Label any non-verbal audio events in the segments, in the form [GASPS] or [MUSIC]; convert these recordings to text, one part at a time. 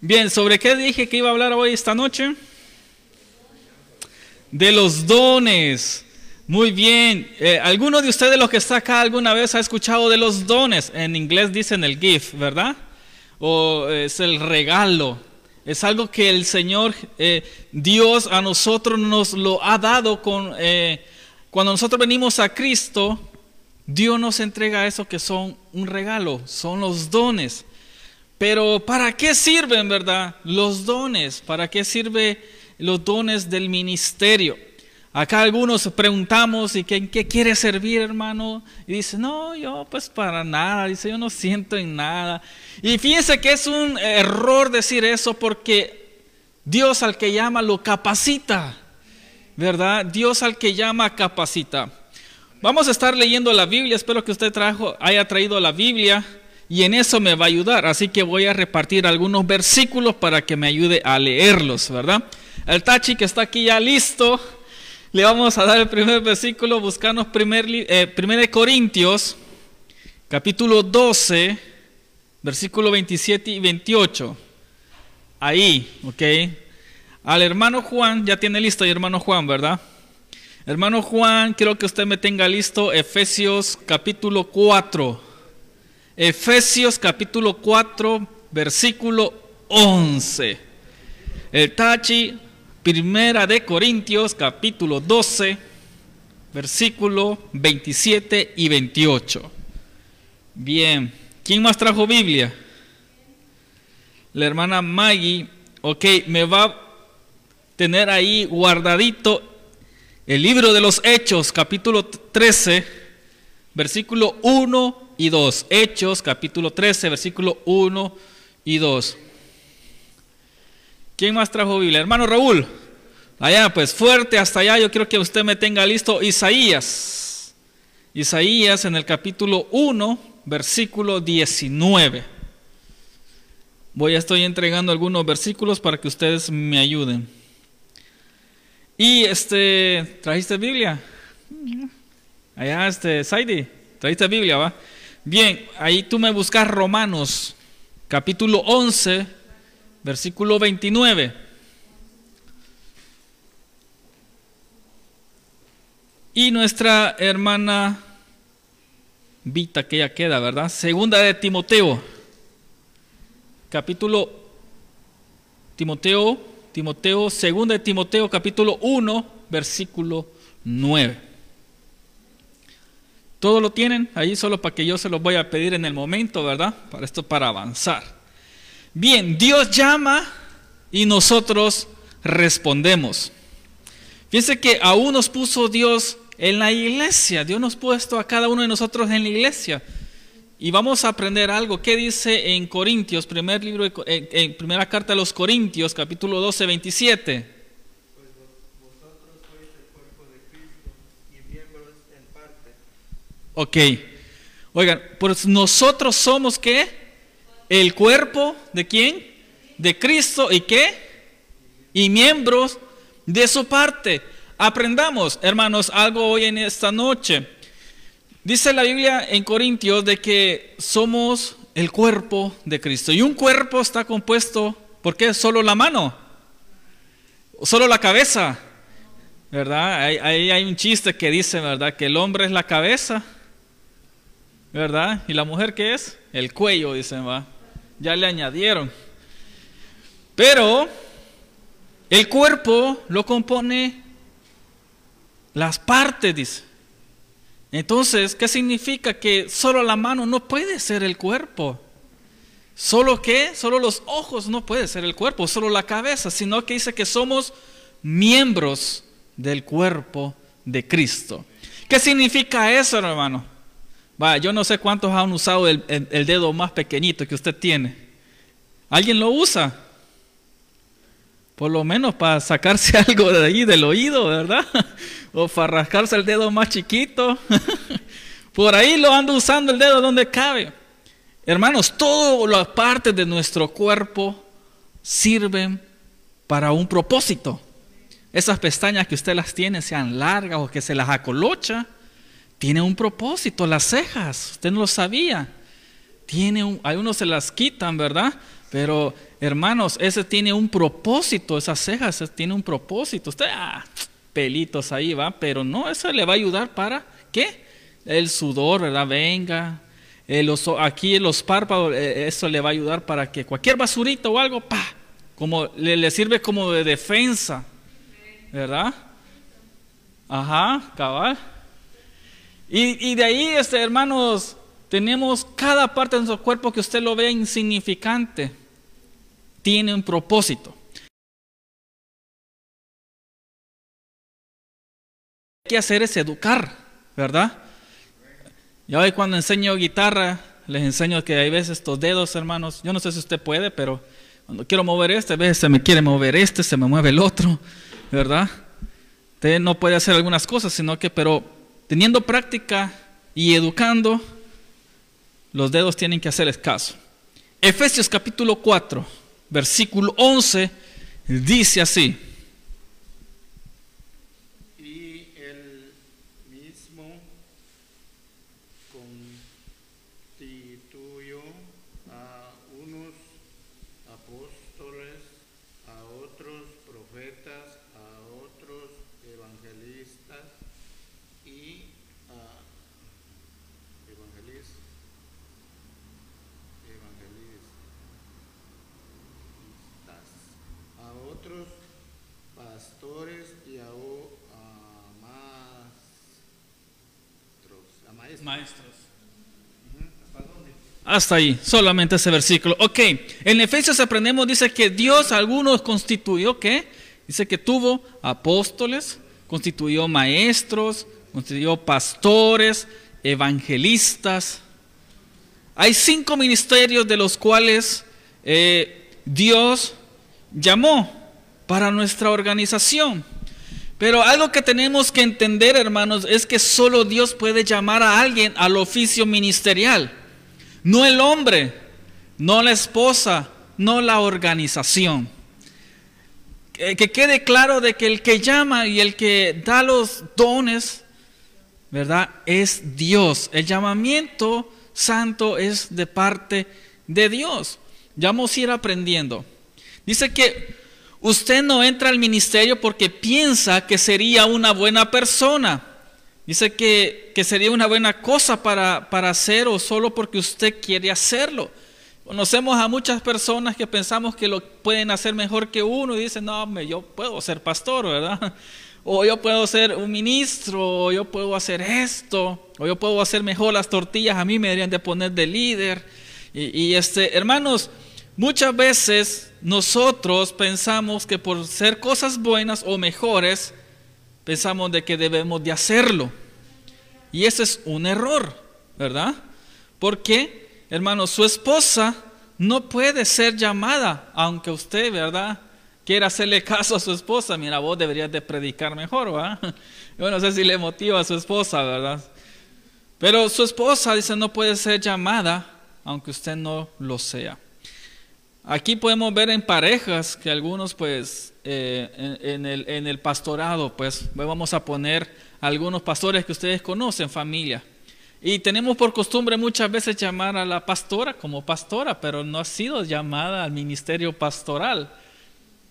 Bien, ¿sobre qué dije que iba a hablar hoy esta noche? De los dones. Muy bien. Eh, ¿Alguno de ustedes los que está acá alguna vez ha escuchado de los dones? En inglés dicen el gift, ¿verdad? O es el regalo. Es algo que el Señor, eh, Dios a nosotros nos lo ha dado con... Eh, cuando nosotros venimos a Cristo, Dios nos entrega eso que son un regalo, son los dones. Pero ¿para qué sirven, verdad? Los dones, ¿para qué sirven los dones del ministerio? Acá algunos preguntamos, ¿y qué, qué quiere servir, hermano? Y dice, no, yo pues para nada, dice, yo no siento en nada. Y fíjense que es un error decir eso porque Dios al que llama lo capacita, ¿verdad? Dios al que llama capacita. Vamos a estar leyendo la Biblia, espero que usted trajo, haya traído la Biblia y en eso me va a ayudar. Así que voy a repartir algunos versículos para que me ayude a leerlos, ¿verdad? El Tachi que está aquí ya listo, le vamos a dar el primer versículo, buscarnos primer, eh, Corintios, capítulo 12, versículo 27 y 28. Ahí, ok. Al hermano Juan, ya tiene listo el hermano Juan, ¿verdad? Hermano Juan, quiero que usted me tenga listo Efesios capítulo 4. Efesios capítulo 4, versículo 11. El Tachi, primera de Corintios capítulo 12, versículo 27 y 28. Bien, ¿quién más trajo Biblia? La hermana Maggie, ok, me va a tener ahí guardadito el libro de los Hechos, capítulo 13, versículo 1 y 2. Hechos capítulo 13, versículo 1 y 2. ¿Quién más trajo Biblia? Hermano Raúl. Allá, pues fuerte hasta allá. Yo quiero que usted me tenga listo Isaías. Isaías en el capítulo 1, versículo 19. Voy a estoy entregando algunos versículos para que ustedes me ayuden. Y este, ¿trajiste Biblia? Allá, este, Saidi, ¿trajiste Biblia, va? Bien, ahí tú me buscas Romanos, capítulo 11, versículo 29. Y nuestra hermana Vita, que ya queda, ¿verdad? Segunda de Timoteo, capítulo Timoteo, Timoteo, segunda de Timoteo, capítulo 1, versículo 9. Todo lo tienen ahí solo para que yo se los voy a pedir en el momento, ¿verdad? Para esto, para avanzar. Bien, Dios llama y nosotros respondemos. Fíjense que aún nos puso Dios en la iglesia. Dios nos puesto a cada uno de nosotros en la iglesia. Y vamos a aprender algo. ¿Qué dice en Corintios, primer libro, en primera carta de los Corintios, capítulo 12, 27? Ok. Oigan, pues nosotros somos qué? El cuerpo de quién? De Cristo y qué? Y miembros de su parte. Aprendamos, hermanos, algo hoy en esta noche. Dice la Biblia en Corintios de que somos el cuerpo de Cristo. Y un cuerpo está compuesto, ¿por qué? Solo la mano. Solo la cabeza. ¿Verdad? Ahí hay un chiste que dice, ¿verdad? Que el hombre es la cabeza ¿verdad? ¿Y la mujer qué es? El cuello, dicen, va. Ya le añadieron. Pero el cuerpo lo compone las partes, dice. Entonces, ¿qué significa? Que solo la mano no puede ser el cuerpo. ¿Solo qué? Solo los ojos no puede ser el cuerpo, solo la cabeza, sino que dice que somos miembros del cuerpo de Cristo. ¿Qué significa eso, hermano? Va, yo no sé cuántos han usado el, dedo más pequeñito que usted tiene. ¿Alguien lo usa? Por lo menos para sacarse [LAUGHS] algo de ahí del oído, ¿verdad? [LAUGHS] O para rascarse el dedo más chiquito. [LAUGHS] Por ahí lo ando usando el dedo donde cabe. Hermanos, todas las partes de nuestro cuerpo sirven para un propósito. esas pestañas que usted las tiene sean largas o que se las acolocha, tiene un propósito. Las cejas, usted no lo sabía. Tiene un, algunos se las quitan, ¿verdad? Pero hermanos, ese tiene un propósito, esas cejas tiene un propósito. Usted, ah, pelitos ahí va, pero no, eso le va a ayudar para qué? El sudor, ¿verdad? Venga. aquí en los párpados, eh, eso le va a ayudar para que cualquier basurito o algo, pa, como le, le sirve como de defensa, ¿verdad? Ajá, cabal. Y, de ahí, este, hermanos, tenemos cada parte de nuestro cuerpo que usted lo vea insignificante. Tiene un propósito. que hacer es educar, ¿verdad? Yo hoy cuando enseño guitarra, les enseño que hay veces estos dedos, hermanos, yo no sé si usted puede, pero cuando quiero mover este, a veces se me quiere mover este, se me mueve el otro, ¿verdad? Usted no puede hacer algunas cosas, sino que, pero teniendo práctica y educando, los dedos tienen que hacer caso. Efesios capítulo 4, versículo 11, dice así. Maestros. ¿Hasta ahí, solamente ese versículo. Ok, en Efesios aprendemos, dice que Dios algunos constituyó, ¿qué? Dice que tuvo apóstoles, constituyó maestros, constituyó pastores, evangelistas. Hay cinco ministerios de los cuales eh, Dios llamó para nuestra organización. Pero algo que tenemos que entender, hermanos, es que solo Dios puede llamar a alguien al oficio ministerial. No el hombre, no la esposa, no la organización. Que, quede claro de que el que llama y el que da los dones, ¿verdad? Es Dios. El llamamiento santo es de parte de Dios. Ya vamos a ir aprendiendo. Dice que Usted no entra al ministerio porque piensa que sería una buena persona. Dice que, sería una buena cosa para, para hacer o solo porque usted quiere hacerlo. Conocemos a muchas personas que pensamos que lo pueden hacer mejor que uno y dicen, no, yo puedo ser pastor, ¿verdad? [LAUGHS] O yo puedo ser un ministro, o yo puedo hacer esto, o yo puedo hacer mejor las tortillas, a mí me deberían de poner de líder. Y, y este, hermanos, Muchas veces nosotros pensamos que por ser cosas buenas o mejores, pensamos de que debemos de hacerlo. Y ese es un error, ¿verdad? Porque, hermano, su esposa no puede ser llamada, aunque usted, ¿verdad? Quiera hacerle caso a su esposa, mira, vos deberías de predicar mejor, ¿verdad? [LAUGHS] Yo no sé si le motiva a su esposa, ¿verdad? Pero su esposa dice no puede ser llamada, aunque usted no lo sea. Aquí podemos ver en parejas que algunos, pues, eh, en, el, pastorado, pues, vamos a poner algunos pastores que ustedes conocen, familia. Y tenemos por costumbre muchas veces llamar a la pastora como pastora, pero no ha sido llamada al ministerio pastoral.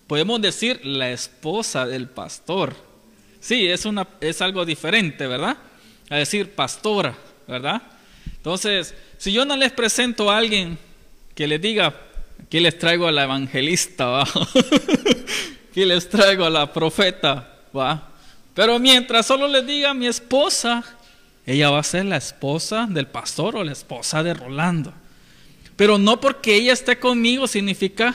Podemos decir la esposa del pastor. Sí, es, una, es algo diferente, ¿verdad? A decir pastora, ¿verdad? Entonces, si yo no les presento a alguien que les diga Aquí les traigo a la evangelista, ¿va? [LAUGHS] Aquí les traigo a la profeta, ¿va? Pero mientras solo les diga mi esposa, ella va a ser la esposa del pastor o la esposa de Rolando. Pero no porque ella esté conmigo significa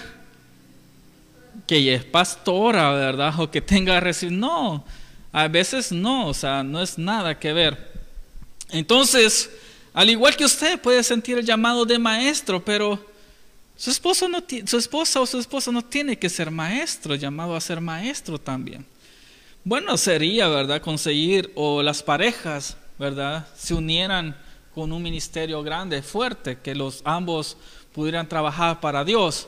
que ella es pastora, ¿verdad? O que tenga recibir. No, a veces no, o sea, no es nada que ver. Entonces, al igual que usted puede sentir el llamado de maestro, pero su, esposo no, su esposa o su esposo no tiene que ser maestro, llamado a ser maestro también. Bueno sería, ¿verdad?, conseguir o las parejas, ¿verdad?, se unieran con un ministerio grande, fuerte, que los ambos pudieran trabajar para Dios.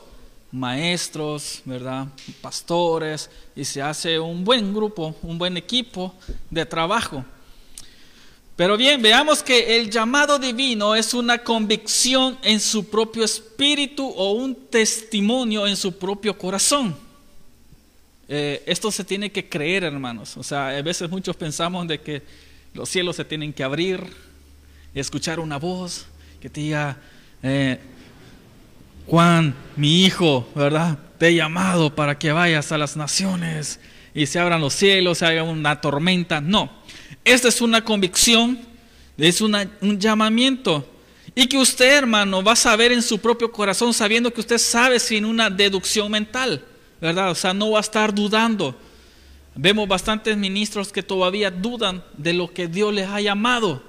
maestros, ¿verdad? Pastores, y se hace un buen grupo, un buen equipo de trabajo. Pero bien, veamos que el llamado divino es una convicción en su propio espíritu o un testimonio en su propio corazón. Eh, esto se tiene que creer, hermanos. O sea, a veces muchos pensamos de que los cielos se tienen que abrir, y escuchar una voz que te diga, eh, Juan, mi hijo, ¿verdad? Te he llamado para que vayas a las naciones y se abran los cielos, se haga una tormenta. No, esta es una convicción, es un llamamiento. Y que usted, hermano, va a saber en su propio corazón, sabiendo que usted sabe sin una deducción mental, ¿verdad? O sea, no va a estar dudando. Vemos bastantes ministros que todavía dudan de lo que Dios les ha llamado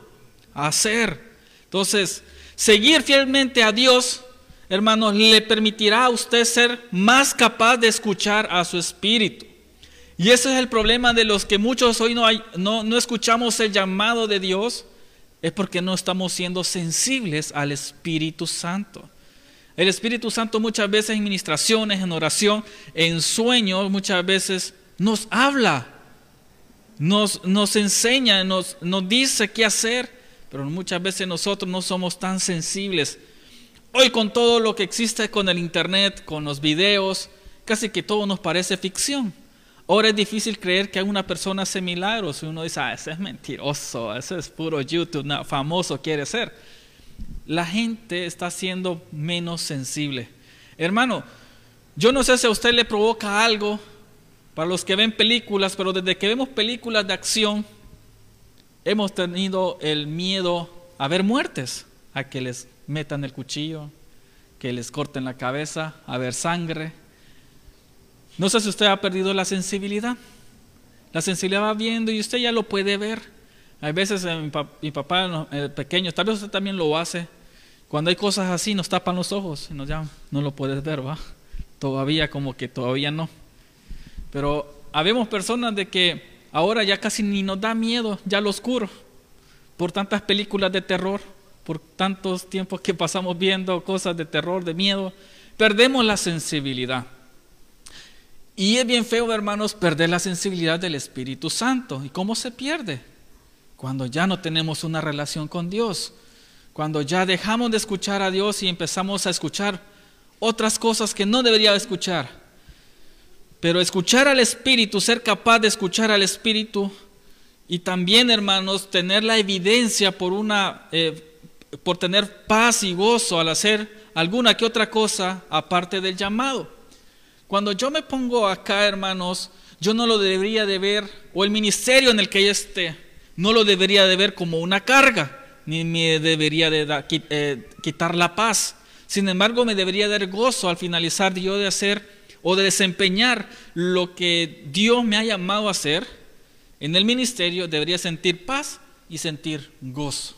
a hacer. Entonces, seguir fielmente a Dios hermanos, le permitirá a usted ser más capaz de escuchar a su espíritu. Y ese es el problema de los que muchos hoy no, hay, no, no escuchamos el llamado de Dios, es porque no estamos siendo sensibles al Espíritu Santo. El Espíritu Santo muchas veces en ministraciones, en oración, en sueños, muchas veces nos habla, nos, nos enseña, nos, nos dice qué hacer, pero muchas veces nosotros no somos tan sensibles Hoy con todo lo que existe con el Internet, con los videos, casi que todo nos parece ficción. Ahora es difícil creer que una persona hace milagros. Uno dice, ah, ese es mentiroso, ese es puro YouTube, famoso quiere ser. La gente está siendo menos sensible. Hermano, yo no sé si a usted le provoca algo para los que ven películas, pero desde que vemos películas de acción, hemos tenido el miedo a ver muertes, a que les metan el cuchillo, que les corten la cabeza, a ver sangre. No sé si usted ha perdido la sensibilidad. La sensibilidad va viendo y usted ya lo puede ver. Hay veces eh, mi, papá el pequeño, tal vez usted también lo hace. Cuando hay cosas así nos tapan los ojos y nos llaman, no lo puedes ver, va. Todavía como que todavía no. Pero habemos personas de que ahora ya casi ni nos da miedo, ya lo oscuro, por tantas películas de terror por tantos tiempos que pasamos viendo cosas de terror, de miedo, perdemos la sensibilidad. Y es bien feo, hermanos, perder la sensibilidad del Espíritu Santo. ¿Y cómo se pierde? Cuando ya no tenemos una relación con Dios, cuando ya dejamos de escuchar a Dios y empezamos a escuchar otras cosas que no debería escuchar. Pero escuchar al Espíritu, ser capaz de escuchar al Espíritu y también, hermanos, tener la evidencia por una eh, por tener paz y gozo al hacer alguna que otra cosa aparte del llamado. Cuando yo me pongo acá, hermanos, yo no lo debería de ver, o el ministerio en el que yo esté, no lo debería de ver como una carga, ni me debería de eh, quitar la paz. Sin embargo, me debería dar gozo al finalizar yo de hacer o de desempeñar lo que Dios me ha llamado a hacer. En el ministerio debería sentir paz y sentir gozo.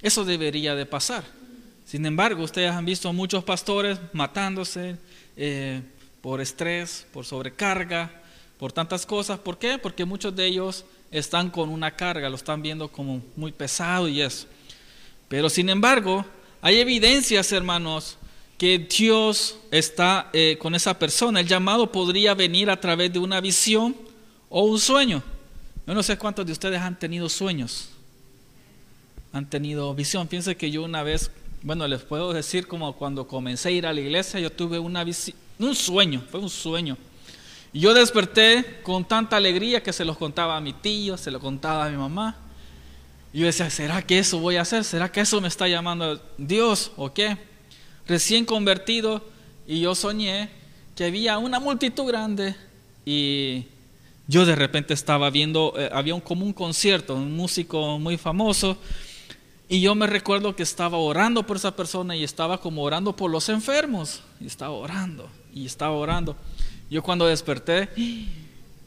Eso debería de pasar. Sin embargo, ustedes han visto muchos pastores matándose eh, por estrés, por sobrecarga, por tantas cosas. ¿Por qué? Porque muchos de ellos están con una carga, lo están viendo como muy pesado y eso. Pero sin embargo, hay evidencias, hermanos, que Dios está eh, con esa persona. El llamado podría venir a través de una visión o un sueño. Yo no sé cuántos de ustedes han tenido sueños han tenido visión. Piense que yo una vez, bueno, les puedo decir como cuando comencé a ir a la iglesia, yo tuve un sueño, fue un sueño. Y yo desperté con tanta alegría que se los contaba a mi tío, se lo contaba a mi mamá. Y yo decía, ¿será que eso voy a hacer? ¿Será que eso me está llamando Dios o qué? Recién convertido y yo soñé que había una multitud grande y yo de repente estaba viendo, eh, había un, como un concierto, un músico muy famoso y yo me recuerdo que estaba orando por esa persona y estaba como orando por los enfermos. Y estaba orando y estaba orando. Yo cuando desperté,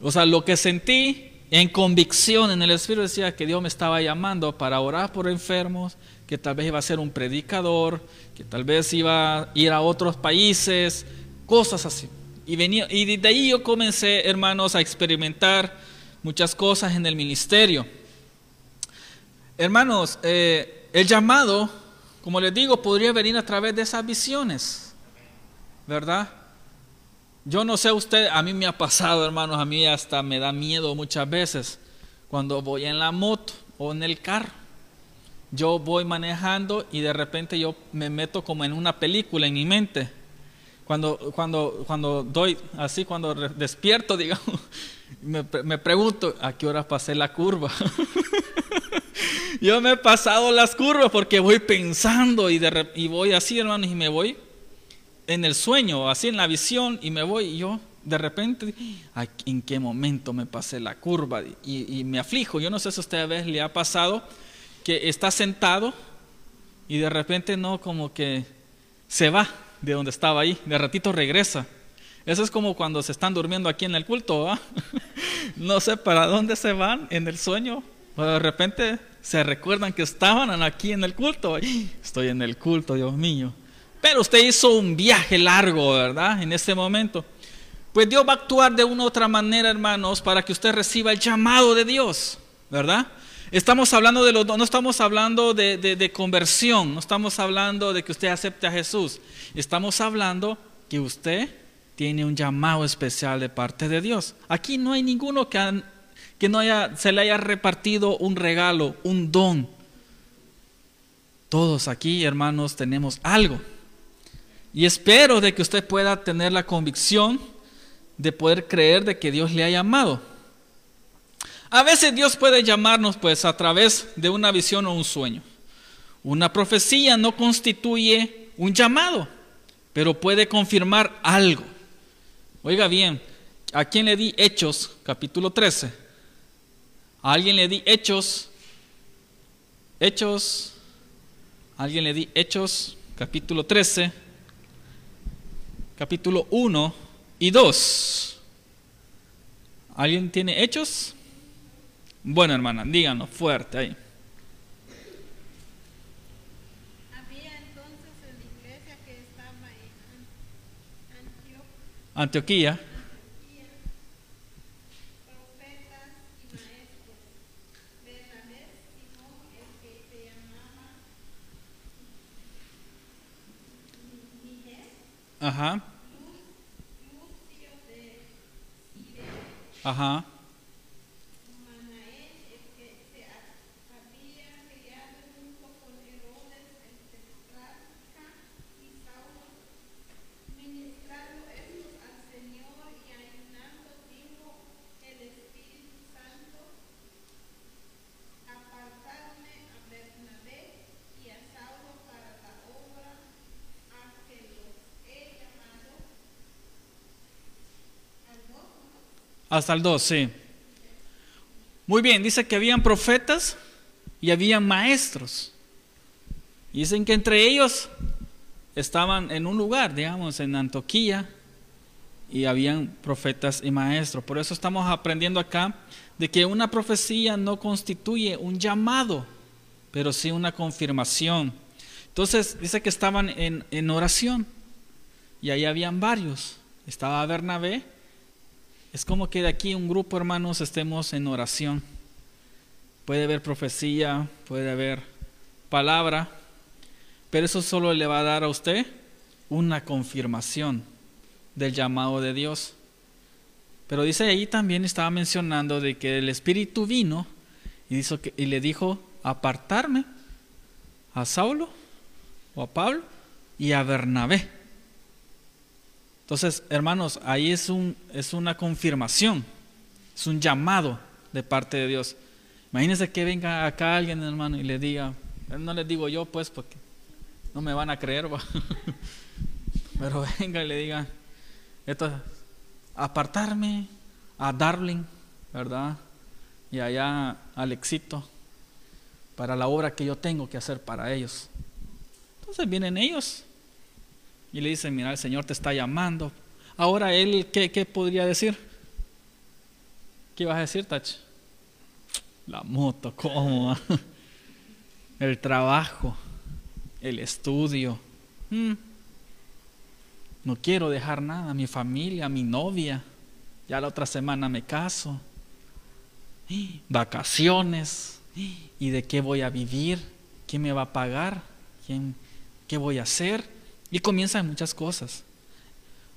o sea, lo que sentí en convicción en el Espíritu decía que Dios me estaba llamando para orar por enfermos, que tal vez iba a ser un predicador, que tal vez iba a ir a otros países, cosas así. Y, venía, y desde ahí yo comencé, hermanos, a experimentar muchas cosas en el ministerio. Hermanos, eh, el llamado, como les digo, podría venir a través de esas visiones, ¿verdad? Yo no sé usted, a mí me ha pasado, hermanos, a mí hasta me da miedo muchas veces cuando voy en la moto o en el carro. Yo voy manejando y de repente yo me meto como en una película en mi mente. Cuando, cuando, cuando doy así, cuando despierto, [LAUGHS] digamos, me, me pregunto, ¿a qué hora pasé la curva? [LAUGHS] yo me he pasado las curvas porque voy pensando y, de, y voy así, hermanos, y me voy en el sueño, así en la visión, y me voy y yo de repente, ¿en qué momento me pasé la curva? Y, me aflijo. Yo no sé si a usted a veces le ha pasado que está sentado y de repente no, como que se va de donde estaba ahí, de ratito regresa. Eso es como cuando se están durmiendo aquí en el culto, [LAUGHS] no sé para dónde se van en el sueño, de repente se recuerdan que estaban aquí en el culto. Estoy en el culto, Dios mío. Pero usted hizo un viaje largo, ¿verdad? En ese momento. Pues Dios va a actuar de una u otra manera, hermanos, para que usted reciba el llamado de Dios, ¿verdad? Estamos hablando de los no estamos hablando de, de, conversión, no estamos hablando de que usted acepte a Jesús. Estamos hablando que usted tiene un llamado especial de parte de Dios. Aquí no hay ninguno que, que no haya, se le haya repartido un regalo, un don. Todos aquí, hermanos, tenemos algo. Y espero de que usted pueda tener la convicción de poder creer de que Dios le ha llamado. A veces Dios puede llamarnos pues a través de una visión o un sueño. Una profecía no constituye un llamado, pero puede confirmar algo. Oiga bien, ¿a quién le di Hechos capítulo 13? ¿A alguien le di Hechos? Hechos. ¿A alguien le di Hechos capítulo 13? capítulo 1 y 2. ¿Alguien tiene hechos? Bueno, hermana, díganos fuerte ahí. Había entonces en la iglesia que estaba en Antioquía. Ajá. Ajá. Hasta el 2, sí. Muy bien, dice que habían profetas y habían maestros. Dicen que entre ellos estaban en un lugar, digamos, en Antioquía, y habían profetas y maestros. Por eso estamos aprendiendo acá de que una profecía no constituye un llamado, pero sí una confirmación. Entonces dice que estaban en, en oración y ahí habían varios. Estaba Bernabé, es como que de aquí un grupo, hermanos, estemos en oración. Puede haber profecía, puede haber palabra, pero eso solo le va a dar a usted una confirmación del llamado de Dios. Pero dice ahí también estaba mencionando de que el Espíritu vino y, y le dijo apartarme a Saulo o a Pablo y a Bernabé. Entonces, hermanos, ahí es, un, es una confirmación, es un llamado de parte de Dios. Imagínense que venga acá alguien, hermano, y le diga, no les digo yo, pues, porque no me van a creer, [LAUGHS] pero venga y le diga, esto, apartarme a Darling, ¿verdad? Y allá al éxito para la obra que yo tengo que hacer para ellos. Entonces vienen ellos y le dicen, mira, el Señor te está llamando. Ahora él, ¿qué, podría decir? ¿Qué vas a decir, Tach? La moto, ¿cómo? [LAUGHS] El trabajo, el estudio. Mm. No quiero dejar nada, mi familia, mi novia. Ya la otra semana me caso. [GASPS] Vacaciones. [GASPS] ¿Y de qué voy a vivir? ¿Quién me va a pagar? ¿Quién, ¿Qué voy a hacer? Y comienzan muchas cosas.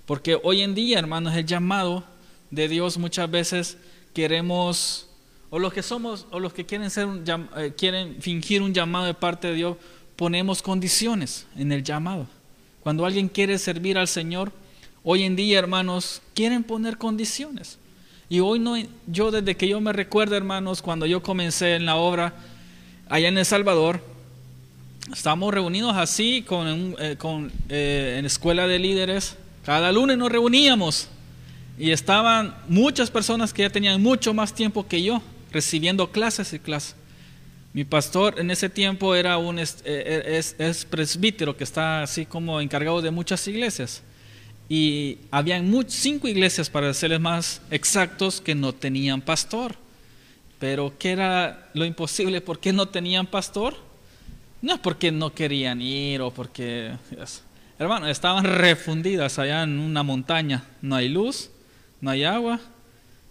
Porque hoy en día, hermanos, el llamado de Dios muchas veces queremos, o los que somos, o los que quieren, ser eh, quieren fingir un llamado de parte de Dios, ponemos condiciones en el llamado. Cuando alguien quiere servir al Señor, hoy en día, hermanos, quieren poner condiciones. Y hoy no, yo desde que yo me recuerdo, hermanos, cuando yo comencé en la obra allá en El Salvador, estábamos reunidos así con, eh, con eh, en escuela de líderes. Cada lunes nos reuníamos y estaban muchas personas que ya tenían mucho más tiempo que yo recibiendo clases y clases. Mi pastor en ese tiempo era un es, eh, es, presbítero que está así como encargado de muchas iglesias. Y habían cinco iglesias, para serles más exactos, que no tenían pastor. Pero ¿qué era lo imposible? ¿Por qué no tenían pastor? No es porque no querían ir o porque... hermano, estaban refundidas allá en una montaña. No hay luz, no hay agua.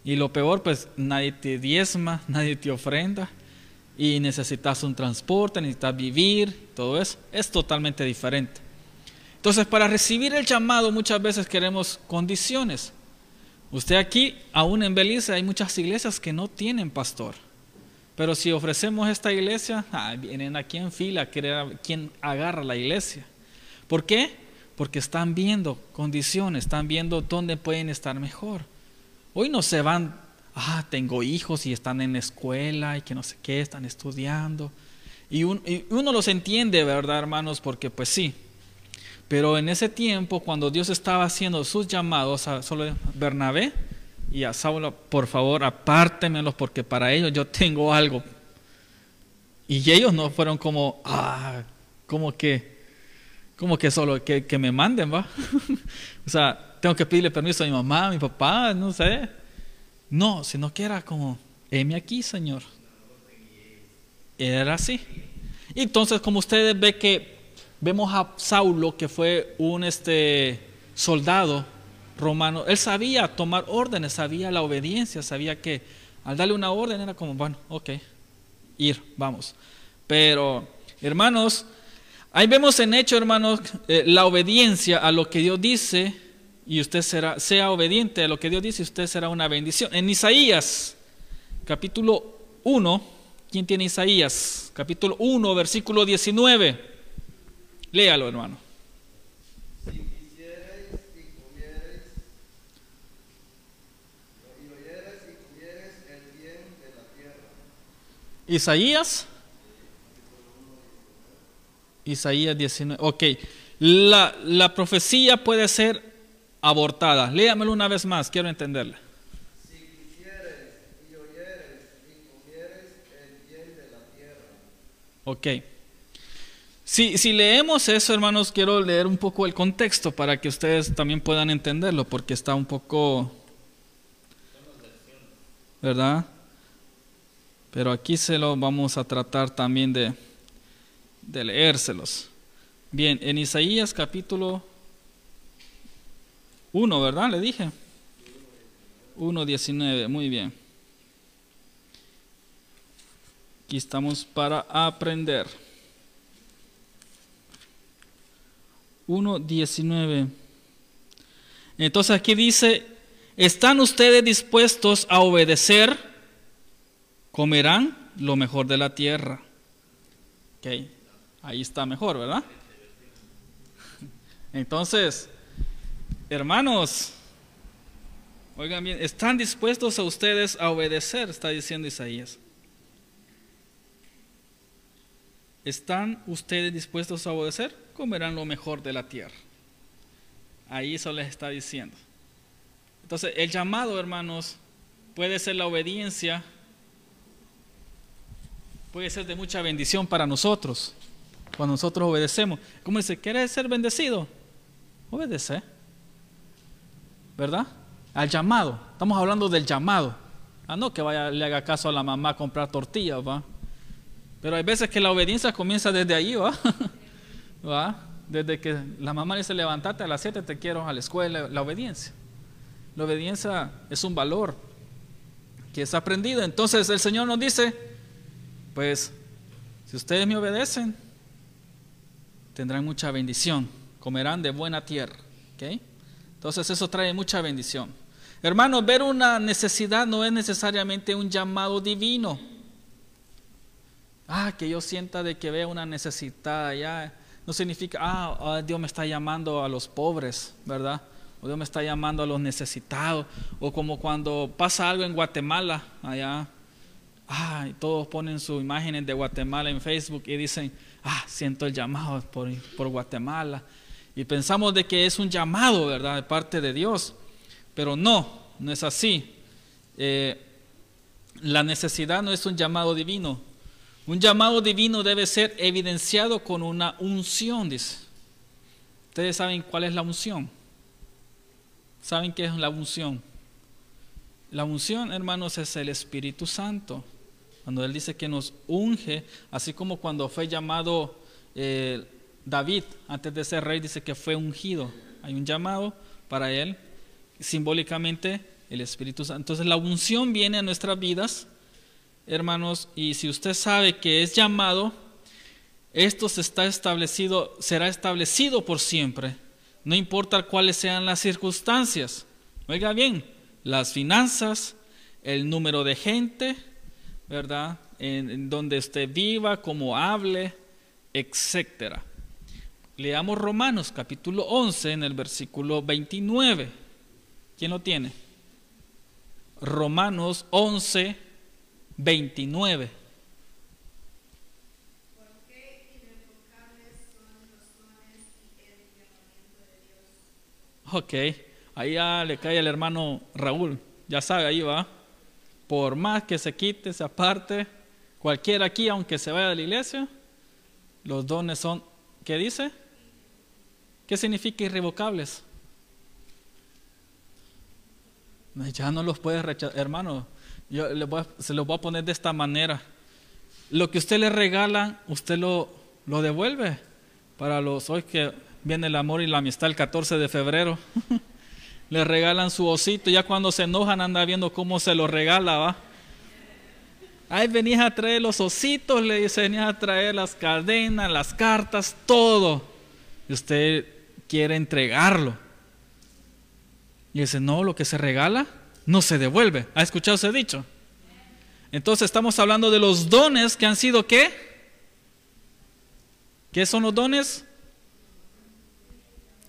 Y lo peor, pues nadie te diezma, [LAUGHS] nadie te ofrenda y necesitas un transporte, necesitas vivir, todo eso. Es totalmente diferente. Entonces, para recibir el llamado muchas veces queremos condiciones. Usted aquí, aún en Belice, hay muchas iglesias que no tienen pastor. Pero si ofrecemos esta iglesia, ah, vienen aquí en fila quien agarra la iglesia. ¿Por qué? Porque están viendo condiciones, están viendo dónde pueden estar mejor. Hoy no se van ah, tengo hijos y están en escuela y que no sé qué, están estudiando. Y, uno los entiende, ¿verdad, hermanos? Porque pues sí. Pero en ese tiempo, cuando Dios estaba haciendo sus llamados a solo Bernabé y a Saulo, por favor, apártemelos porque para ellos yo tengo algo. Y ellos no fueron como, ah, como que, como que solo que, que me manden, ¿va? [LAUGHS] o sea, tengo que pedirle permiso a mi mamá, a mi papá, no sé. No, sino que era como, heme aquí, Señor. Era así. Entonces, como ustedes ven que vemos a Saulo, que fue un este, soldado romano, él sabía tomar órdenes, sabía la obediencia, sabía que al darle una orden era como, bueno, ok, ir, vamos. Pero, hermanos, ahí vemos en hecho, hermanos, eh, la obediencia a lo que Dios dice y usted será, sea obediente a lo que Dios dice, usted será una bendición. En Isaías, capítulo 1, ¿quién tiene Isaías? Capítulo 1, versículo 19. Léalo, hermano. Si quisieres y comieres, y oyeres y comieres el bien de la tierra. Isaías. Isaías 19. Ok. La, la profecía puede ser abortada. Léamelo una vez más, quiero entenderla. Si quisieres y oyeres y comieres el bien de la tierra. Ok. Si, si leemos eso, hermanos, quiero leer un poco el contexto para que ustedes también puedan entenderlo, porque está un poco... ¿Verdad? Pero aquí se lo vamos a tratar también de, leérselos. Bien, en Isaías capítulo 1, ¿verdad? Le dije. 1.19, muy bien. Aquí estamos para aprender. 1.19. Entonces aquí dice, ¿están ustedes dispuestos a obedecer? Comerán lo mejor de la tierra. Ok, ahí está mejor, ¿verdad? [LAUGHS] Entonces, Hermanos, oigan bien, ¿están dispuestos a ustedes a obedecer? Está diciendo Isaías. ¿Están ustedes dispuestos a obedecer? Comerán lo mejor de la tierra. Ahí eso les está diciendo. Entonces, el llamado, hermanos, puede ser la obediencia, puede ser de mucha bendición para nosotros, cuando nosotros obedecemos. ¿Cómo dice? ¿Quieres ser bendecido? Obedece. ¿verdad? Al llamado. Estamos hablando del llamado. Ah, no que vaya, le haga caso a la mamá a comprar tortillas, ¿va? Pero hay veces que la obediencia comienza desde ahí, ¿va? [LAUGHS] ¿va? Desde que la mamá dice levantate a las 7 te quiero a la escuela, la obediencia. La obediencia es un valor que es aprendido. Entonces el Señor nos dice, pues, si ustedes me obedecen, tendrán mucha bendición, comerán de buena tierra. ¿okay? Entonces eso trae mucha bendición. Hermanos, ver una necesidad no es necesariamente un llamado divino. Ah, que yo sienta de que vea una necesidad allá. No significa, ah, ah, Dios me está llamando a los pobres, ¿verdad? O Dios me está llamando a los necesitados. O como cuando pasa algo en Guatemala, allá. Ah, todos ponen sus imágenes de Guatemala en Facebook y dicen, ah, siento el llamado por, por Guatemala. Y pensamos de que es un llamado, ¿verdad? De parte de Dios. Pero no, no es así. Eh, la necesidad no es un llamado divino. Un llamado divino debe ser evidenciado con una unción, dice. Ustedes saben cuál es la unción. ¿Saben qué es la unción? La unción, hermanos, es el Espíritu Santo. Cuando Él dice que nos unge, así como cuando fue llamado eh, David, antes de ser rey, dice que fue ungido. Hay un llamado para Él simbólicamente el Espíritu Santo. Entonces la unción viene a nuestras vidas, hermanos, y si usted sabe que es llamado, esto se está establecido, será establecido por siempre, no importa cuáles sean las circunstancias. Oiga bien, las finanzas, el número de gente, ¿verdad? En, donde usted viva, cómo hable, etcétera. Leamos Romanos capítulo 11 en el versículo 29. ¿Quién lo tiene? Romanos 11, 29. Ok, ahí ya le cae el hermano Raúl, ya sabe, ahí va. Por más que se quite, se aparte, cualquiera aquí, aunque se vaya de la iglesia, los dones son, ¿qué dice? ¿Qué significa irrevocables? Ya no los puede rechazar. Hermano, yo se los voy a poner de esta manera. Lo que usted le regala, usted lo, lo devuelve. Para los hoy que viene el amor y la amistad el 14 de febrero. [LAUGHS] le regalan su osito. Ya cuando se enojan anda viendo cómo se lo regala, ¿va? Ahí venís a traer los ositos, le dice, venís a traer las cadenas, las cartas, todo. Y usted quiere entregarlo. Y dice, no, lo que se regala no se devuelve. ¿Ha escuchado ese dicho? Entonces estamos hablando de los dones que han sido qué? ¿Qué son los dones?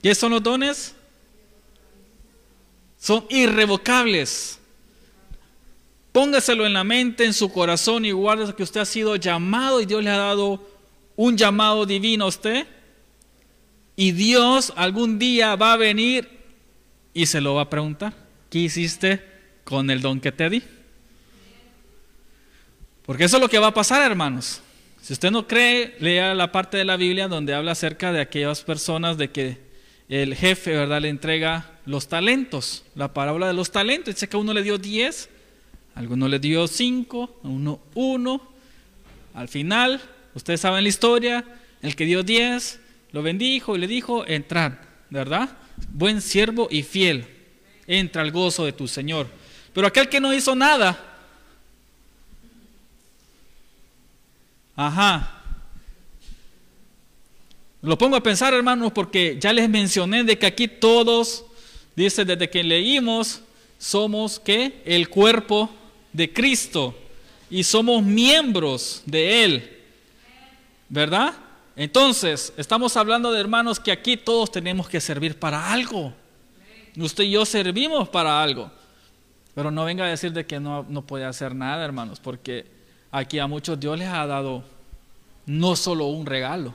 ¿Qué son los dones? Son irrevocables. Póngaselo en la mente, en su corazón y guarde que usted ha sido llamado y Dios le ha dado un llamado divino a usted. Y Dios algún día va a venir y se lo va a preguntar, ¿qué hiciste con el don que te di? Porque eso es lo que va a pasar, hermanos. Si usted no cree, lea la parte de la Biblia donde habla acerca de aquellas personas de que el jefe, ¿verdad?, le entrega los talentos. La parábola de los talentos. Dice que a uno le dio diez, a alguno le dio cinco, a uno uno. Al final, ustedes saben la historia, el que dio diez lo bendijo y le dijo, entrad, ¿verdad? buen siervo y fiel, entra al gozo de tu Señor. Pero aquel que no hizo nada, ajá, lo pongo a pensar, hermanos, porque ya les mencioné de que aquí todos, dice desde que leímos, somos que el cuerpo de Cristo y somos miembros de Él, ¿verdad? Entonces, estamos hablando de hermanos que aquí todos tenemos que servir para algo. Usted y yo servimos para algo. Pero no venga a decir de que no, no puede hacer nada, hermanos, porque aquí a muchos Dios les ha dado no solo un regalo.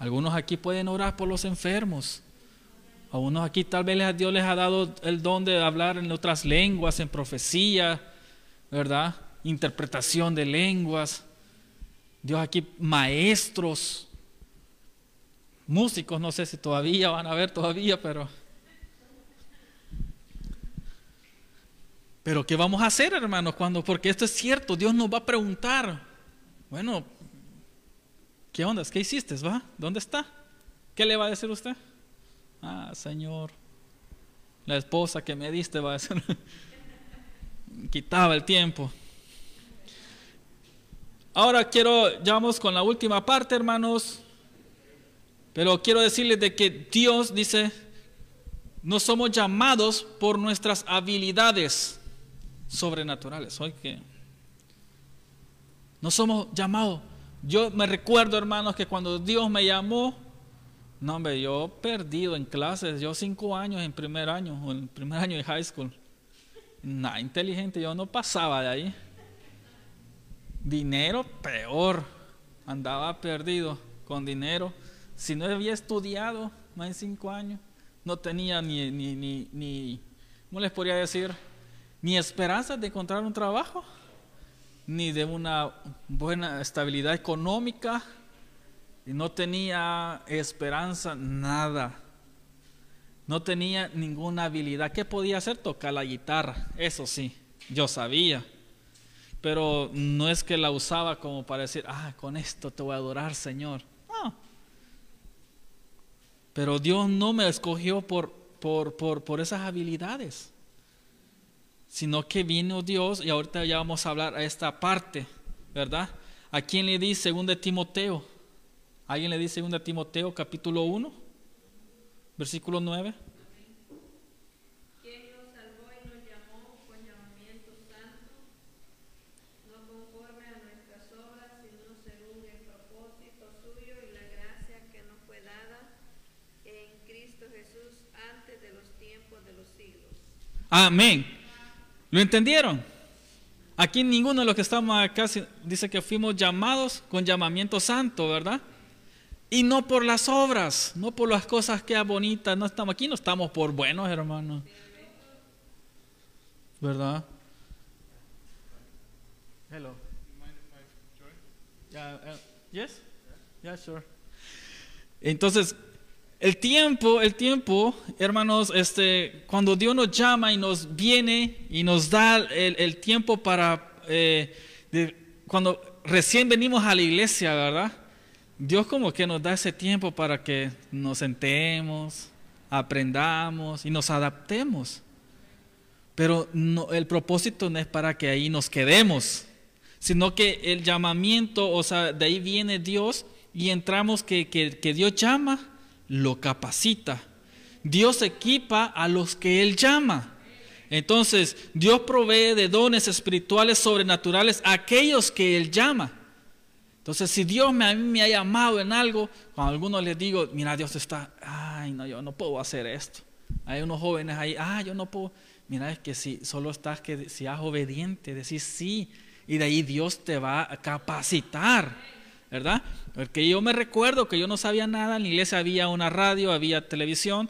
Algunos aquí pueden orar por los enfermos. A aquí tal vez Dios les ha dado el don de hablar en otras lenguas, en profecía, ¿verdad? Interpretación de lenguas. Dios aquí maestros, músicos, no sé si todavía van a ver todavía, pero... Pero ¿qué vamos a hacer, hermanos? Cuando, porque esto es cierto, Dios nos va a preguntar, bueno, ¿qué onda? ¿Qué hiciste? ¿Va? ¿Dónde está? ¿Qué le va a decir usted? Ah, Señor, la esposa que me diste va a decir, [LAUGHS] quitaba el tiempo. Ahora quiero, ya vamos con la última parte, hermanos. Pero quiero decirles de que Dios dice, no somos llamados por nuestras habilidades sobrenaturales. Hoy que no somos llamados. Yo me recuerdo, hermanos, que cuando Dios me llamó, no, hombre, yo perdido en clases, yo cinco años en primer año, o en primer año de high school. Nada inteligente, yo no pasaba de ahí. Dinero, peor. Andaba perdido con dinero. Si no había estudiado más de cinco años, no tenía ni, ni, ni, ni ¿cómo les podría decir? Ni esperanza de encontrar un trabajo, ni de una buena estabilidad económica, y no tenía esperanza, nada. No tenía ninguna habilidad. ¿Qué podía hacer? Tocar la guitarra, eso sí, yo sabía. Pero no es que la usaba como para decir, ah, con esto te voy a adorar, Señor. No. Pero Dios no me escogió por, por, por, por esas habilidades, sino que vino Dios, y ahorita ya vamos a hablar a esta parte, ¿verdad? ¿A quién le dice, según de Timoteo? ¿Alguien le dice 2 Timoteo capítulo 1, versículo 9? Quien nos salvó y nos llamó con llamamiento santo, no conforme a nuestras obras, sino según el propósito suyo y la gracia que nos fue dada en Cristo Jesús antes de los tiempos de los siglos. Amén. ¿Lo entendieron? Aquí ninguno de los que estamos acá dice que fuimos llamados con llamamiento santo, ¿verdad? Y no por las obras, no por las cosas que bonitas. No estamos aquí, no estamos por buenos, hermanos. ¿Verdad? Hello. Yeah, uh, yes? Yeah, sure. Entonces, el tiempo, el tiempo, hermanos, este, cuando Dios nos llama y nos viene y nos da el, el tiempo para, eh, de, cuando recién venimos a la iglesia, ¿verdad? Dios como que nos da ese tiempo para que nos sentemos, aprendamos y nos adaptemos. Pero no, el propósito no es para que ahí nos quedemos, sino que el llamamiento, o sea, de ahí viene Dios y entramos que, que, que Dios llama, lo capacita. Dios equipa a los que Él llama. Entonces, Dios provee de dones espirituales sobrenaturales a aquellos que Él llama. Entonces, si Dios me, a mí me ha llamado en algo, cuando a algunos les digo, mira, Dios está, ay, no, yo no puedo hacer esto. Hay unos jóvenes ahí, ah, yo no puedo. Mira, es que si solo estás, que seas obediente, decís sí, y de ahí Dios te va a capacitar, ¿verdad? Porque yo me recuerdo que yo no sabía nada, en la iglesia había una radio, había televisión,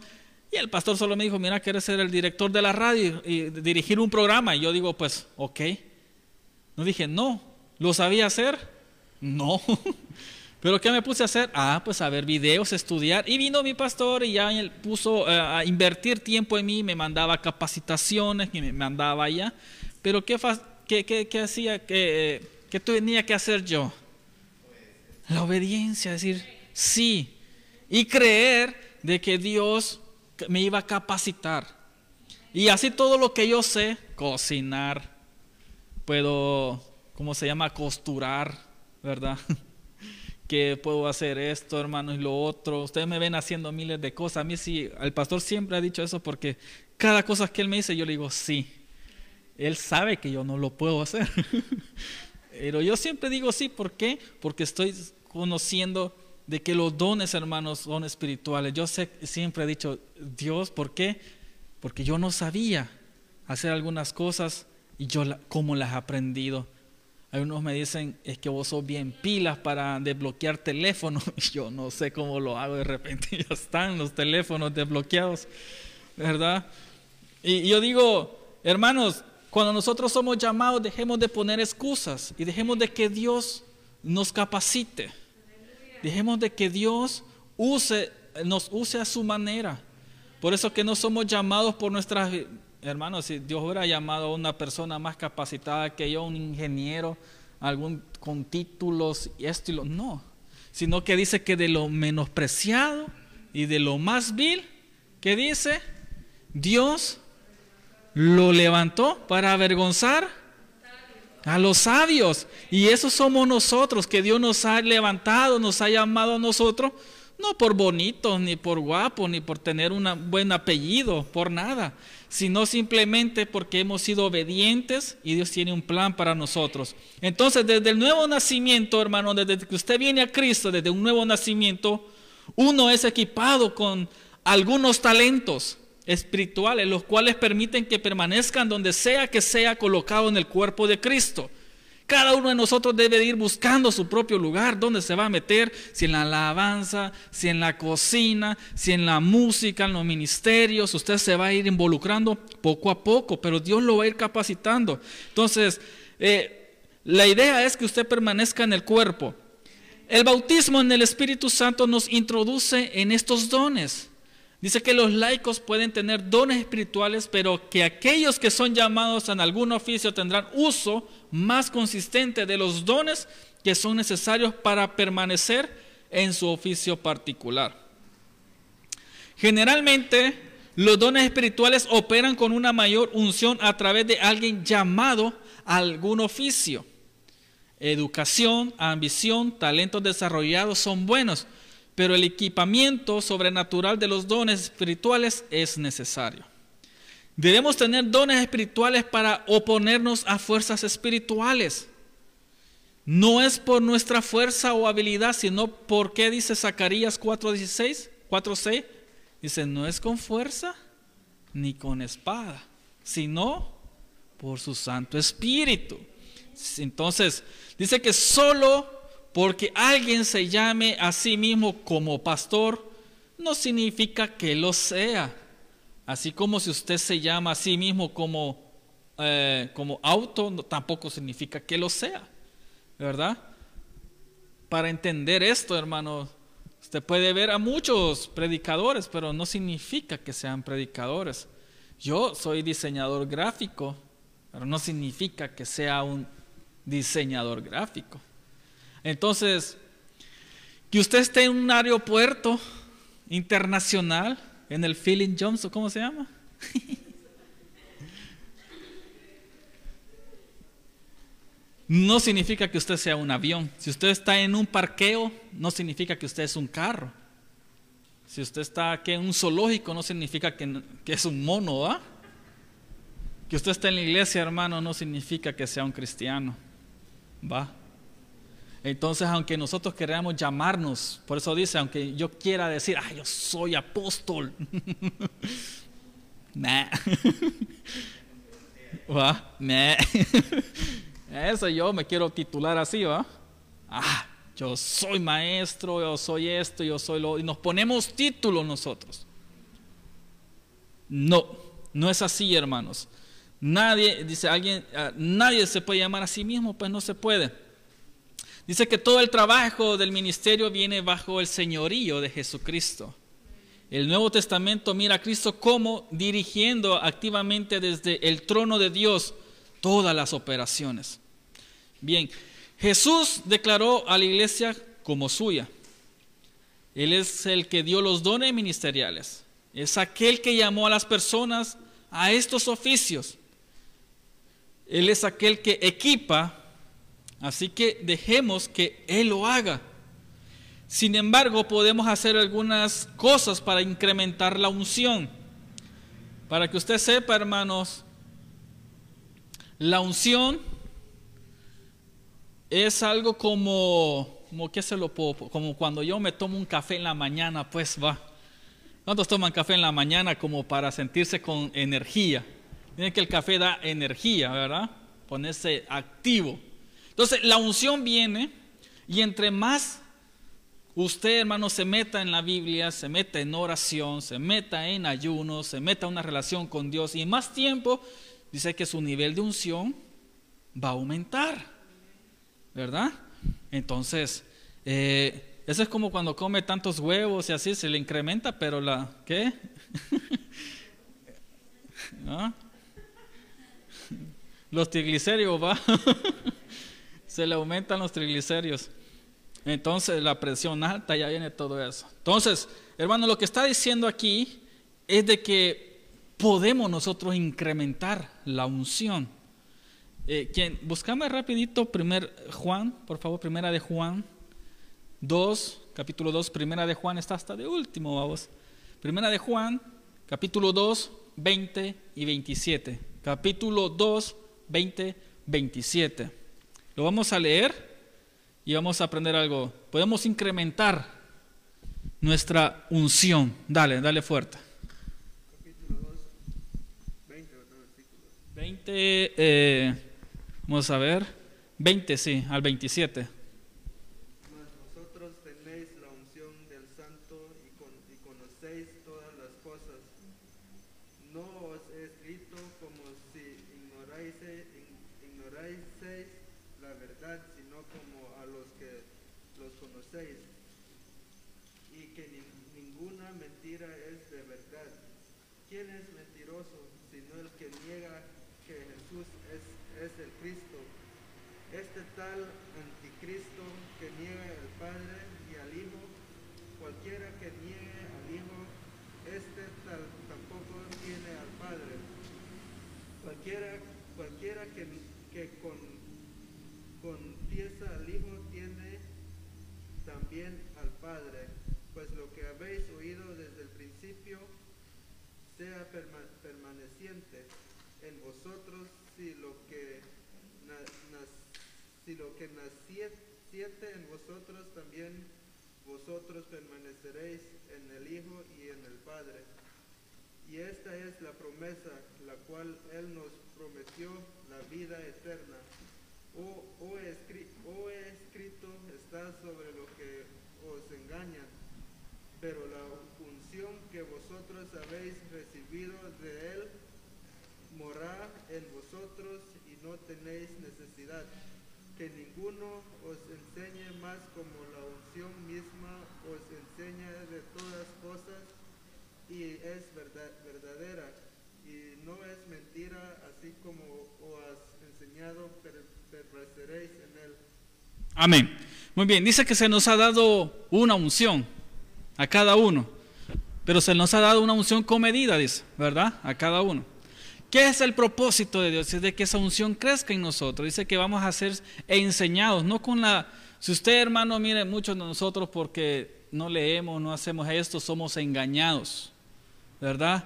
y el pastor solo me dijo, mira, quieres ser el director de la radio y dirigir un programa. Y yo digo, pues, ok. No dije, no, lo sabía hacer no. [LAUGHS] Pero ¿qué me puse a hacer? Ah, pues a ver videos, estudiar. Y vino mi pastor y ya él puso eh, a invertir tiempo en mí, me mandaba capacitaciones, me mandaba allá. Pero ¿qué, qué, qué, hacía? ¿Qué, ¿Qué tenía que hacer yo? La obediencia, decir sí. Y creer de que Dios me iba a capacitar. Y así todo lo que yo sé, cocinar, puedo, ¿cómo se llama? Costurar ¿verdad? [LAUGHS] que puedo hacer esto, hermano, y lo otro. Ustedes me ven haciendo miles de cosas. A mí sí, el pastor siempre ha dicho eso porque cada cosa que él me dice, yo le digo sí. Él sabe que yo no lo puedo hacer. [LAUGHS] Pero yo siempre digo sí, ¿por qué? Porque estoy conociendo de que los dones, hermanos, son espirituales. Yo sé, siempre he dicho, Dios, ¿por qué? Porque yo no sabía hacer algunas cosas y yo cómo las he aprendido. Algunos me dicen, es que vos sos bien pilas para desbloquear teléfonos. [LAUGHS] Yo no sé cómo lo hago, de repente [LAUGHS] ya están los teléfonos desbloqueados, ¿verdad? Y yo digo, hermanos, cuando nosotros somos llamados, dejemos de poner excusas y dejemos de que Dios nos capacite. Dejemos de que Dios use, nos use a su manera. Por eso que no somos llamados por nuestras hermano, si Dios hubiera llamado a una persona más capacitada que yo, un ingeniero, algún con títulos y esto y lo, no, sino que dice que de lo menospreciado y de lo más vil, que dice, Dios lo levantó para avergonzar a los sabios. Y eso somos nosotros, que Dios nos ha levantado, nos ha llamado a nosotros, No por bonito, ni por guapo, ni por tener un buen apellido, por nada, sino simplemente porque hemos sido obedientes y Dios tiene un plan para nosotros. Entonces, desde el nuevo nacimiento, hermano, desde que usted viene a Cristo, desde un nuevo nacimiento, uno es equipado con algunos talentos espirituales, los cuales permiten que permanezcan donde sea que sea colocado en el cuerpo de Cristo. Cada uno de nosotros debe ir buscando su propio lugar, donde se va a meter, si en la alabanza, si en la cocina, si en la música, en los ministerios, usted se va a ir involucrando poco a poco, pero Dios lo va a ir capacitando. Entonces, eh, la idea es que usted permanezca en el cuerpo. El bautismo en el Espíritu Santo nos introduce en estos dones. Dice que los laicos pueden tener dones espirituales, pero que aquellos que son llamados en algún oficio tendrán uso más consistente de los dones que son necesarios para permanecer en su oficio particular. Generalmente, los dones espirituales operan con una mayor unción a través de alguien llamado a algún oficio. Educación, ambición, talentos desarrollados son buenos, pero el equipamiento sobrenatural de los dones espirituales es necesario. Debemos tener dones espirituales para oponernos a fuerzas espirituales. No es por nuestra fuerza o habilidad, sino porque dice Zacarías 4:16, 4:6, dice, no es con fuerza ni con espada, sino por su Santo Espíritu. Entonces, dice que solo porque alguien se llame a sí mismo como pastor, no significa que lo sea. Así como si usted se llama a sí mismo como, eh, como auto, tampoco significa que lo sea. ¿Verdad? Para entender esto, hermano, usted puede ver a muchos predicadores, pero no significa que sean predicadores. Yo soy diseñador gráfico, pero no significa que sea un diseñador gráfico. Entonces, que usted esté en un aeropuerto internacional, en el Feeling Johnson, ¿cómo se llama? [LAUGHS] no significa que usted sea un avión. Si usted está en un parqueo, no significa que usted es un carro. Si usted está aquí en un zoológico, no significa que, que es un mono, ¿va? Que usted está en la iglesia, hermano, no significa que sea un cristiano, ¿va? Entonces, aunque nosotros queramos llamarnos, por eso dice, aunque yo quiera decir, ah, yo soy apóstol. [LAUGHS] nah. [LAUGHS] ¿Va? [LAUGHS] Eso yo me quiero titular así, ¿va? Ah, yo soy maestro, yo soy esto, yo soy lo... Y nos ponemos títulos nosotros. No, no es así, hermanos. Nadie, dice alguien, ah, nadie se puede llamar a sí mismo, pues no se puede. Dice que todo el trabajo del ministerio viene bajo el señorío de Jesucristo. El Nuevo Testamento mira a Cristo como dirigiendo activamente desde el trono de Dios todas las operaciones. Bien, Jesús declaró a la iglesia como suya. Él es el que dio los dones ministeriales. Es aquel que llamó a las personas a estos oficios. Él es aquel que equipa Así que dejemos que Él lo haga. Sin embargo, podemos hacer algunas cosas para incrementar la unción. Para que usted sepa, hermanos, la unción es algo como, como se lo como cuando yo me tomo un café en la mañana, pues va. ¿Cuántos toman café en la mañana como para sentirse con energía? Tiene que el café da energía, ¿verdad? Ponerse activo. Entonces, la unción viene y entre más usted, hermano, se meta en la Biblia, se meta en oración, se meta en ayuno, se meta en una relación con Dios y más tiempo, dice que su nivel de unción va a aumentar. ¿Verdad? Entonces, eh, eso es como cuando come tantos huevos y así se le incrementa, pero la, ¿qué? [LAUGHS] ¿Ah? Los triglicéridos va. [LAUGHS] se le aumentan los triglicéridos. Entonces la presión alta, ya viene todo eso. Entonces, hermano, lo que está diciendo aquí es de que podemos nosotros incrementar la unción. Eh, quien, buscame rapidito, primer Juan, por favor, primera de Juan, 2, capítulo 2, primera de Juan está hasta de último, vamos. Primera de Juan, capítulo 2, 20 y 27. Capítulo 2, 20, 27. Lo vamos a leer y vamos a aprender algo. Podemos incrementar nuestra unción. Dale, dale fuerte. capítulo 2, 20, otro versículo. 20, eh, vamos a ver. 20, sí, al 27. Mas vosotros tenéis la unción del Santo y, con- y conocéis todas las cosas. No os he escrito como si ignoraise- ig- ignoraseis la verdad, sino como a los que los conocéis. Y que ni- ninguna mentira es de verdad. ¿Quién es mentiroso sino el que niega que Jesús es, es el Cristo? Este tal anticristo que niega al Padre y al Hijo, cualquiera que niegue al Hijo, este tampoco tiene al Padre. Cualquiera, cualquiera que, que con, confiesa al Hijo tiene también al Padre. Pues lo que habéis oído desde el principio sea perma- permaneciente en vosotros si lo que na- si lo que naciete en vosotros también vosotros permaneceréis en el Hijo y en el Padre. Y esta es la promesa, la cual Él nos prometió, la vida eterna. O, o he, escri- o he escrito está sobre lo que os engañan, pero la unción que vosotros habéis recibido de Él morará en vosotros y no tenéis necesidad que ninguno os enseñe más como la unción misma os enseña de todas cosas y es verdad, verdadera y no es mentira, así como os has enseñado, en él. Amén. Muy bien, dice que se nos ha dado una unción a cada uno, pero se nos ha dado una unción con medida, dice, ¿verdad? A cada uno. ¿Qué es el propósito de Dios? Es de que esa unción crezca en nosotros. Dice que vamos a ser enseñados, no con la... Si usted, hermano, mire, muchos de nosotros porque no leemos, no hacemos esto, somos engañados, ¿verdad?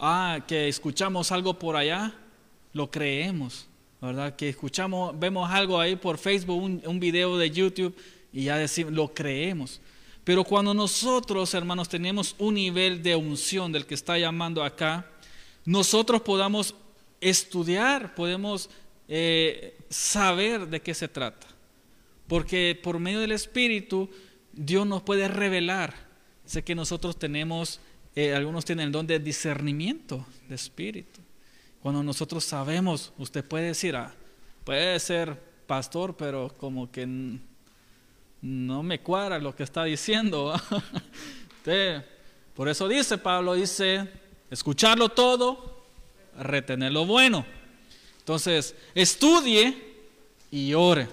Ah, que escuchamos algo por allá, lo creemos, ¿verdad? Que escuchamos, vemos algo ahí por Facebook, un, un video de YouTube y ya decimos, lo creemos. Pero cuando nosotros, hermanos, tenemos un nivel de unción del que está llamando acá, nosotros podamos estudiar, podemos eh, saber de qué se trata. Porque por medio del Espíritu, Dios nos puede revelar. Sé que nosotros tenemos, eh, algunos tienen el don de discernimiento de Espíritu. Cuando nosotros sabemos, usted puede decir, ah, puede ser pastor, pero como que no me cuadra lo que está diciendo. [LAUGHS] Por eso dice Pablo, dice, escucharlo todo, retener lo bueno. Entonces, estudie y ore.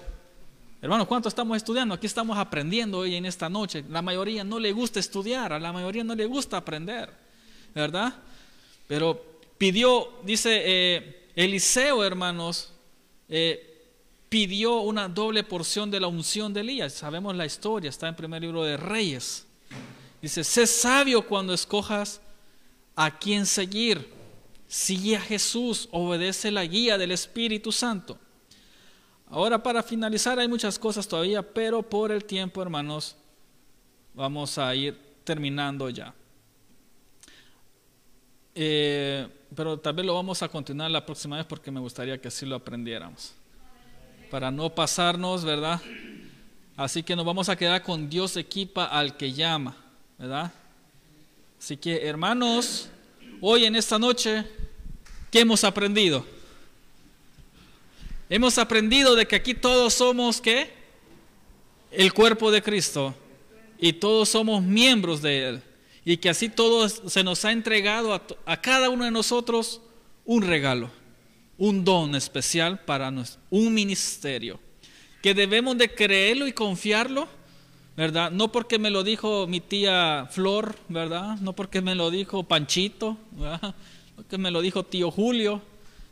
Hermanos, ¿cuánto estamos estudiando? Aquí estamos aprendiendo hoy en esta noche. La mayoría no le gusta estudiar, a la mayoría no le gusta aprender, ¿verdad? Pero pidió, dice eh, Eliseo, hermanos, eh, pidió una doble porción de la unción de Elías. Sabemos la historia, está en el primer libro de Reyes. Dice, sé sabio cuando escojas a quién seguir. Sigue a Jesús, obedece la guía del Espíritu Santo. Ahora para finalizar hay muchas cosas todavía, pero por el tiempo, hermanos, vamos a ir terminando ya. Eh, pero tal vez lo vamos a continuar la próxima vez porque me gustaría que así lo aprendiéramos. Para no pasarnos, ¿verdad? Así que nos vamos a quedar con Dios equipa al que llama, ¿verdad? Así que, hermanos, hoy en esta noche, ¿qué hemos aprendido? Hemos aprendido de que aquí todos somos, ¿qué? El cuerpo de Cristo. Y todos somos miembros de Él. Y que así todos se nos ha entregado a, a cada uno de nosotros un regalo, un don especial para nos, un ministerio. Que debemos de creerlo y confiarlo, ¿verdad? No porque me lo dijo mi tía Flor, ¿verdad? No porque me lo dijo Panchito, ¿verdad? No porque me lo dijo tío Julio,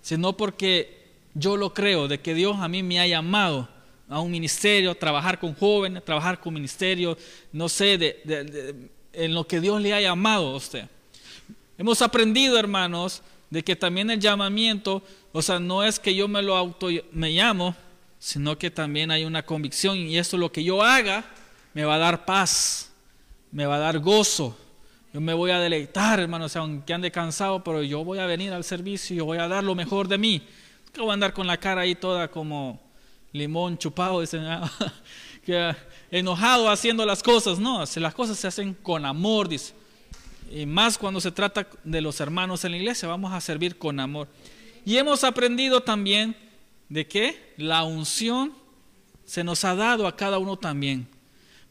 sino porque yo lo creo, de que Dios a mí me ha llamado a un ministerio, trabajar con jóvenes, trabajar con ministerio, no sé, de, en lo que Dios le ha llamado a usted. Hemos aprendido, hermanos, de que también el llamamiento, o sea, no es que yo me lo auto me llamo, sino que también hay una convicción y eso lo que yo haga me va a dar paz, me va a dar gozo. Yo me voy a deleitar, hermanos, aunque ande cansado, pero yo voy a venir al servicio, yo voy a dar lo mejor de mí. Que voy a andar con la cara ahí toda como limón chupado, dicen, [LAUGHS] que enojado haciendo las cosas. No, las cosas se hacen con amor, dice. Y más cuando se trata de los hermanos en la iglesia, vamos a servir con amor. Y hemos aprendido también de que la unción se nos ha dado a cada uno también,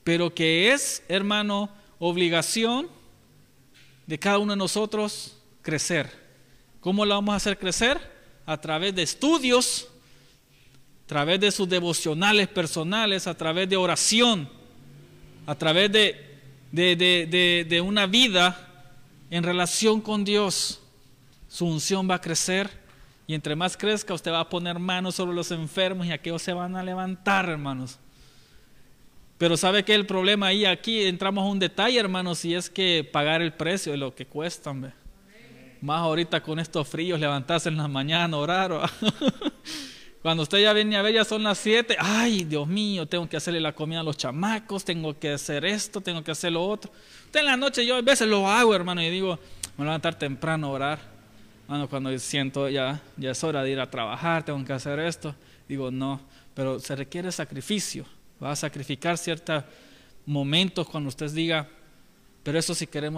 pero que es, hermano, obligación de cada uno de nosotros crecer. ¿Cómo la vamos a hacer crecer? A través de estudios, a través de sus devocionales personales, a través de oración, a través de, de, de, de, una vida en relación con Dios. Su unción va a crecer y entre más crezca, usted va a poner manos sobre los enfermos y aquellos se van a levantar, hermanos. Pero sabe que el problema ahí, aquí entramos a un detalle, hermanos, y es que pagar el precio de lo que cuesta, hombre. Más ahorita con estos fríos, levantarse en la mañana, orar. [LAUGHS] Cuando usted ya viene a ver, ya son las 7. Ay, Dios mío, tengo que hacerle la comida a los chamacos, tengo que hacer esto, tengo que hacer lo otro. Usted en la noche, yo a veces lo hago, hermano, y digo, me levantar temprano a orar bueno, cuando siento ya, ya es hora de ir a trabajar, tengo que hacer esto, digo no, pero se requiere sacrificio, va a sacrificar ciertos momentos cuando usted diga, pero eso si queremos